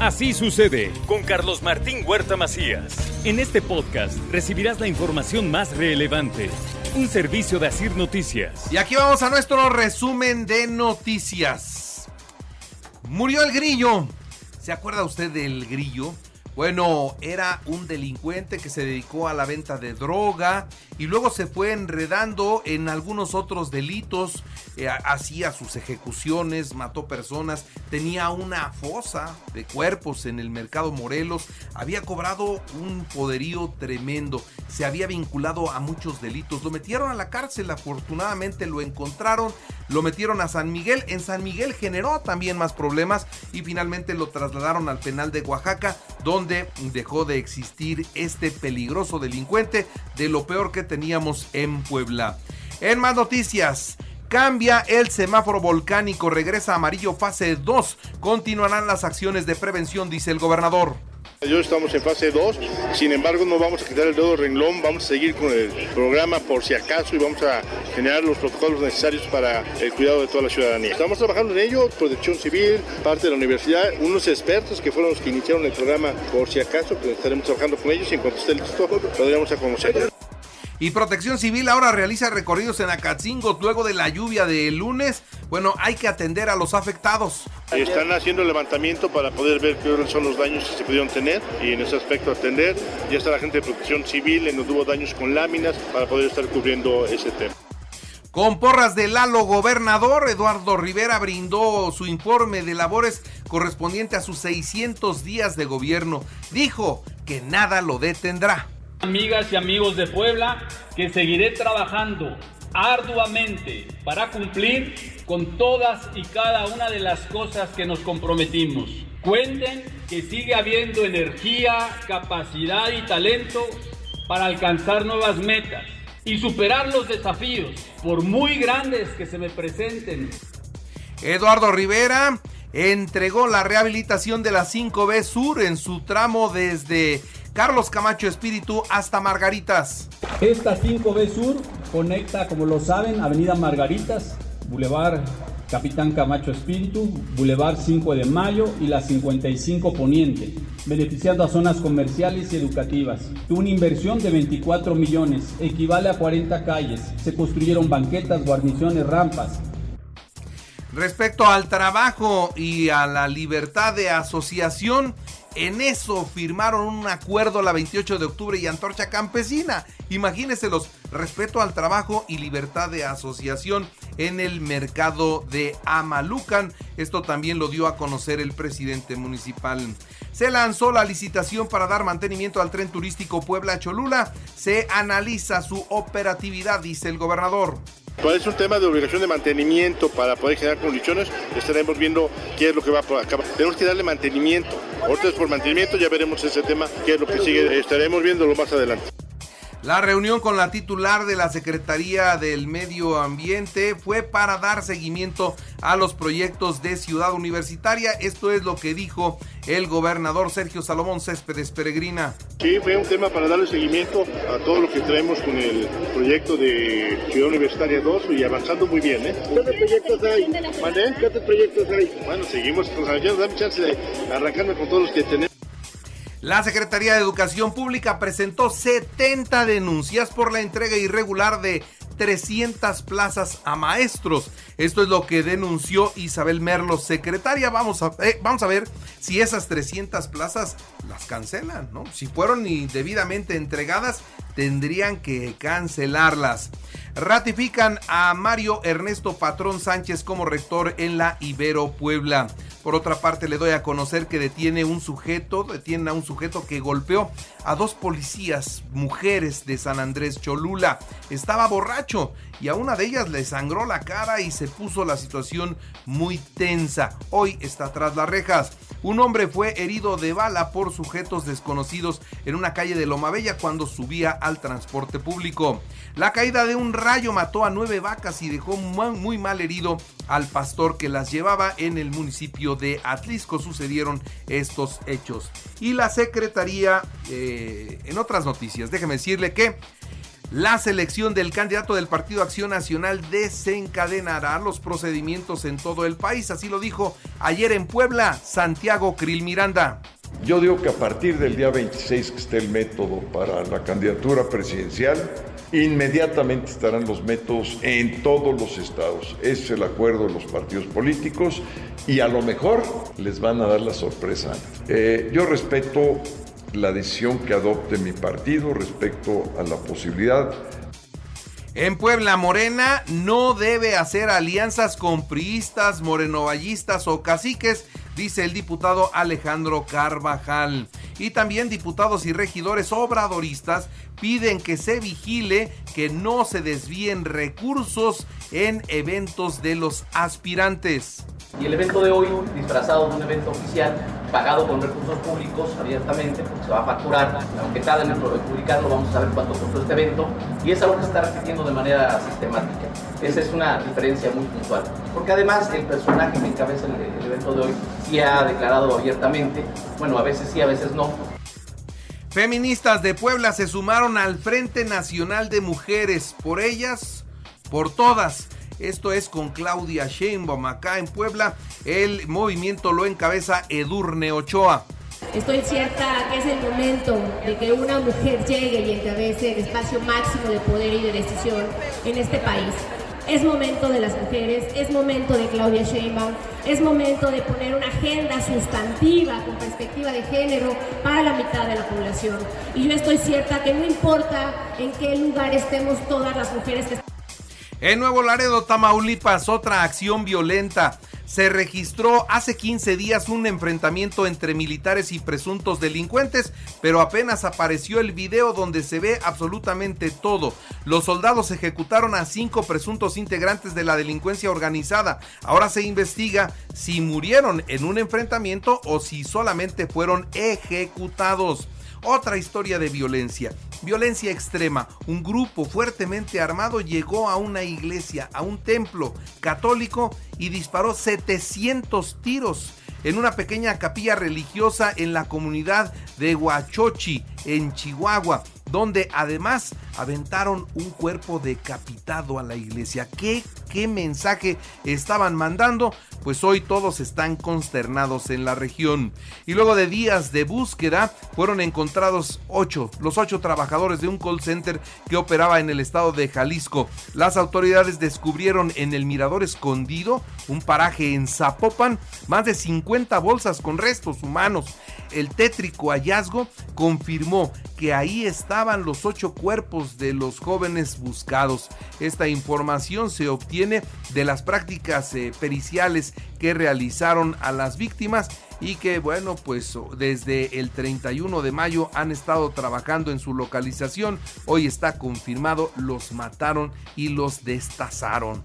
Así sucede con Carlos Martín Huerta Macías. En este podcast recibirás la información más relevante. Un servicio de Asir Noticias. Y aquí vamos a nuestro resumen de noticias. Murió el grillo. ¿Se acuerda usted del grillo? Bueno, era un delincuente que se dedicó a la venta de droga y luego se fue enredando en algunos otros delitos, eh, hacía sus ejecuciones, mató personas, tenía una fosa de cuerpos en el mercado Morelos, había cobrado un poderío tremendo, se había vinculado a muchos delitos, lo metieron a la cárcel, afortunadamente lo encontraron, lo metieron a San Miguel, en San Miguel generó también más problemas y finalmente lo trasladaron al penal de Oaxaca, donde dejó de existir este peligroso delincuente de lo peor que teníamos en Puebla. En más noticias, Cambia el semáforo volcánico, regresa amarillo fase 2. Continuarán las acciones de prevención, dice el gobernador. Yo estamos en fase 2, sin embargo no vamos a quitar el dedo renglón, vamos a seguir con el programa por si acaso y vamos a generar los protocolos necesarios para el cuidado de toda la ciudadanía. Estamos trabajando en ello, protección civil, parte de la universidad, unos expertos que fueron los que iniciaron el programa por si acaso, que estaremos trabajando con ellos y en cuanto esté listo lo podremos a conocer. Y Protección Civil ahora realiza recorridos en Acatzingo luego de la lluvia del lunes. Bueno, hay que atender a los afectados. Están haciendo el levantamiento para poder ver qué son los daños que se pudieron tener y en ese aspecto atender. Ya está la gente de Protección Civil en donde hubo daños con láminas para poder estar cubriendo ese tema. Con porras de Lalo Gobernador, Eduardo Rivera brindó su informe de labores correspondiente a sus 600 días de gobierno. Dijo que nada lo detendrá. Amigas y amigos de Puebla, que seguiré trabajando arduamente para cumplir con todas y cada una de las cosas que nos comprometimos. Cuenten que sigue habiendo energía, capacidad y talento para alcanzar nuevas metas y superar los desafíos, por muy grandes que se me presenten. Eduardo Rivera entregó la rehabilitación de la 5B Sur en su tramo desde Carlos Camacho Espíritu hasta Margaritas. Esta 5B Sur conecta, como lo saben, Avenida Margaritas, Boulevard Capitán Camacho Espíritu, Boulevard 5 de Mayo y la 55 Poniente, beneficiando a zonas comerciales y educativas. Una inversión de 24 millones, equivale a 40 calles. Se construyeron banquetas, guarniciones, rampas, Respecto al trabajo y a la libertad de asociación, en eso firmaron un acuerdo la 28 de octubre y Antorcha Campesina. Imagínense los respeto al trabajo y libertad de asociación en el mercado de Amalucan. Esto también lo dio a conocer el presidente municipal. Se lanzó la licitación para dar mantenimiento al tren turístico Puebla-Cholula. Se analiza su operatividad, dice el gobernador. Pues es un tema de obligación de mantenimiento para poder generar condiciones. Estaremos viendo qué es lo que va a acabar. Tenemos que darle mantenimiento. Ahorita es por mantenimiento, ya veremos ese tema, qué es lo que sigue. Estaremos viéndolo más adelante. La reunión con la titular de la Secretaría del Medio Ambiente fue para dar seguimiento a los proyectos de Ciudad Universitaria. Esto es lo que dijo el gobernador Sergio Salomón Céspedes Peregrina. Sí, fue un tema para darle seguimiento a todo lo que traemos con el proyecto de Ciudad Universitaria 2 y avanzando muy bien. ¿eh? ¿Qué proyectos hay? ¿Qué otros proyectos hay? Bueno, seguimos, pues, dame chance de arrancarme con todos los que tenemos. La Secretaría de Educación Pública presentó 70 denuncias por la entrega irregular de 300 plazas a maestros. Esto es lo que denunció Isabel Merlo, secretaria. Vamos a, eh, vamos a ver si esas 300 plazas las cancelan, ¿no? Si fueron debidamente entregadas, tendrían que cancelarlas. Ratifican a Mario Ernesto Patrón Sánchez como rector en la Ibero Puebla. Por otra parte, le doy a conocer que detiene un sujeto, detiene a un sujeto que golpeó a dos policías, mujeres de San Andrés Cholula. Estaba borracho y a una de ellas le sangró la cara y se puso la situación muy tensa. Hoy está tras las rejas. Un hombre fue herido de bala por sujetos desconocidos en una calle de Loma Bella cuando subía al transporte público. La caída de un rayo mató a nueve vacas y dejó muy mal herido al pastor que las llevaba en el municipio de Atlisco. Sucedieron estos hechos. Y la Secretaría, eh, en otras noticias, déjeme decirle que La selección del candidato del Partido Acción Nacional desencadenará los procedimientos en todo el país, así lo dijo ayer en Puebla Santiago Krill Miranda. Yo digo que a partir del día 26 que esté el método para la candidatura presidencial, inmediatamente estarán los métodos en todos los estados. Es el acuerdo de los partidos políticos y a lo mejor les van a dar la sorpresa. Eh, yo respeto la decisión que adopte mi partido respecto a la posibilidad en Puebla, Morena no debe hacer alianzas con priistas, morenovallistas o caciques, dice el diputado Alejandro Carvajal. Y también diputados y regidores obradoristas piden que se vigile que no se desvíen recursos en eventos de los aspirantes. Y el evento de hoy, disfrazado de un evento oficial, pagado con recursos públicos abiertamente, porque se va a facturar, aunque tarde en publicarlo, vamos a saber cuánto costó este evento, y es algo que se está repitiendo de manera sistemática. Esa es una diferencia muy puntual. Porque además el personaje que encabeza el, el evento de hoy sí ha declarado abiertamente, bueno, a veces sí, a veces no, Feministas de Puebla se sumaron al Frente Nacional de Mujeres, por ellas, por todas. Esto es con Claudia Sheinbaum acá en Puebla. El movimiento lo encabeza Edurne Ochoa. Estoy cierta que es el momento de que una mujer llegue y encabece el espacio máximo de poder y de decisión en este país. Es momento de las mujeres, es momento de Claudia Sheinbaum, es momento de poner una agenda sustantiva con perspectiva de género para la mitad de la población. Y yo estoy cierta que no importa en qué lugar estemos todas las mujeres que en Nuevo Laredo, Tamaulipas, otra acción violenta. Se registró hace 15 días un enfrentamiento entre militares y presuntos delincuentes, pero apenas apareció el video donde se ve absolutamente todo. Los soldados ejecutaron a cinco presuntos integrantes de la delincuencia organizada. Ahora se investiga si murieron en un enfrentamiento o si solamente fueron ejecutados. Otra historia de violencia. Violencia extrema. Un grupo fuertemente armado llegó a una iglesia, a un templo católico y disparó 700 tiros en una pequeña capilla religiosa en la comunidad de Huachochi, en Chihuahua donde además aventaron un cuerpo decapitado a la iglesia. ¿Qué, qué mensaje estaban mandando? Pues hoy todos están consternados en la región. Y luego de días de búsqueda, fueron encontrados ocho, los ocho trabajadores de un call center que operaba en el estado de Jalisco. Las autoridades descubrieron en el Mirador Escondido, un paraje en Zapopan, más de 50 bolsas con restos humanos. El tétrico hallazgo confirmó que ahí estaban los ocho cuerpos de los jóvenes buscados. Esta información se obtiene de las prácticas eh, periciales que realizaron a las víctimas y que bueno pues desde el 31 de mayo han estado trabajando en su localización. Hoy está confirmado, los mataron y los destazaron.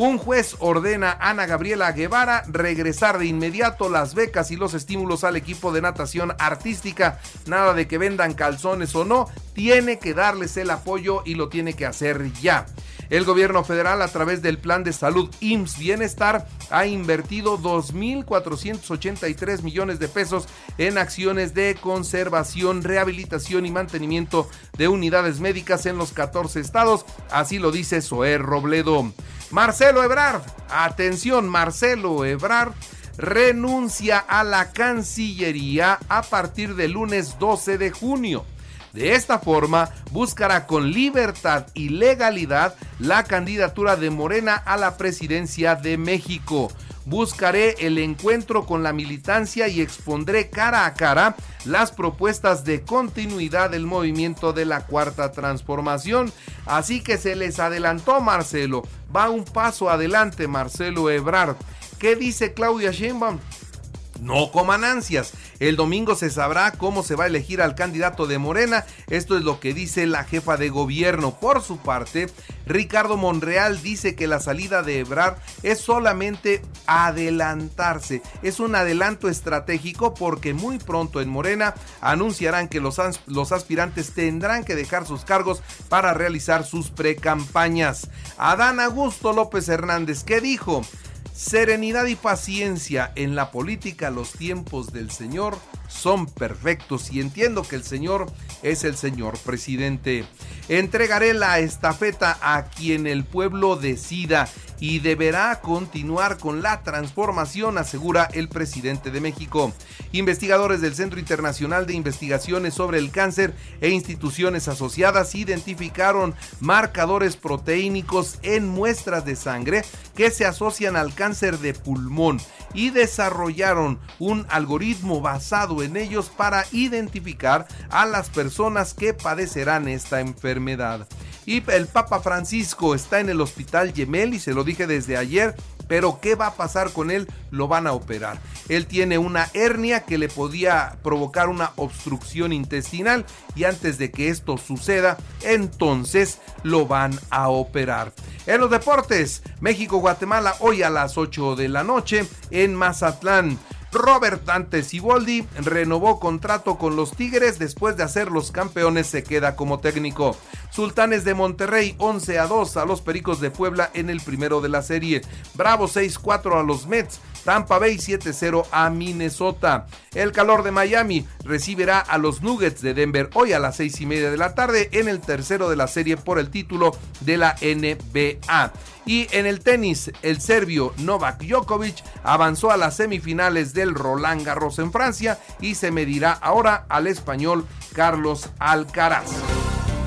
Un juez ordena a Ana Gabriela Guevara regresar de inmediato las becas y los estímulos al equipo de natación artística. Nada de que vendan calzones o no, tiene que darles el apoyo y lo tiene que hacer ya. El gobierno federal a través del plan de salud IMSS Bienestar ha invertido 2.483 millones de pesos en acciones de conservación, rehabilitación y mantenimiento de unidades médicas en los 14 estados. Así lo dice Zoé Robledo. Marcelo Ebrard, atención, Marcelo Ebrard renuncia a la Cancillería a partir del lunes 12 de junio. De esta forma, buscará con libertad y legalidad la candidatura de Morena a la presidencia de México. Buscaré el encuentro con la militancia y expondré cara a cara las propuestas de continuidad del movimiento de la cuarta transformación. Así que se les adelantó Marcelo. Va un paso adelante Marcelo Ebrard. ¿Qué dice Claudia Sheinbaum? No coman ansias. El domingo se sabrá cómo se va a elegir al candidato de Morena. Esto es lo que dice la jefa de gobierno. Por su parte, Ricardo Monreal dice que la salida de Ebrard es solamente adelantarse. Es un adelanto estratégico porque muy pronto en Morena anunciarán que los, aspirantes tendrán que dejar sus cargos para realizar sus precampañas. Adán Augusto López Hernández, ¿qué dijo? Serenidad y paciencia en la política, los tiempos del Señor son perfectos y entiendo que el Señor es el Señor presidente. Entregaré la estafeta a quien el pueblo decida y deberá continuar con la transformación, asegura el presidente de México. Investigadores del Centro Internacional de Investigaciones sobre el Cáncer e instituciones asociadas identificaron marcadores proteínicos en muestras de sangre que se asocian al cáncer de pulmón y desarrollaron un algoritmo basado en ellos para identificar a las personas que padecerán esta enfermedad. Y el Papa Francisco está en el hospital y se lo dije desde ayer, pero ¿qué va a pasar con él? Lo van a operar. Él tiene una hernia que le podía provocar una obstrucción intestinal y antes de que esto suceda, entonces lo van a operar. En los deportes, México-Guatemala hoy a las 8 de la noche en Mazatlán. Robert Dante Siboldi renovó contrato con los Tigres después de hacer los campeones, se queda como técnico. Sultanes de Monterrey 11 a 2 a los Pericos de Puebla en el primero de la serie. Bravo 6-4 a los Mets. Tampa Bay 7-0 a Minnesota. El calor de Miami recibirá a los Nuggets de Denver hoy a las 6 y media de la tarde en el tercero de la serie por el título de la NBA. Y en el tenis, el serbio Novak Djokovic avanzó a las semifinales del Roland Garros en Francia y se medirá ahora al español Carlos Alcaraz.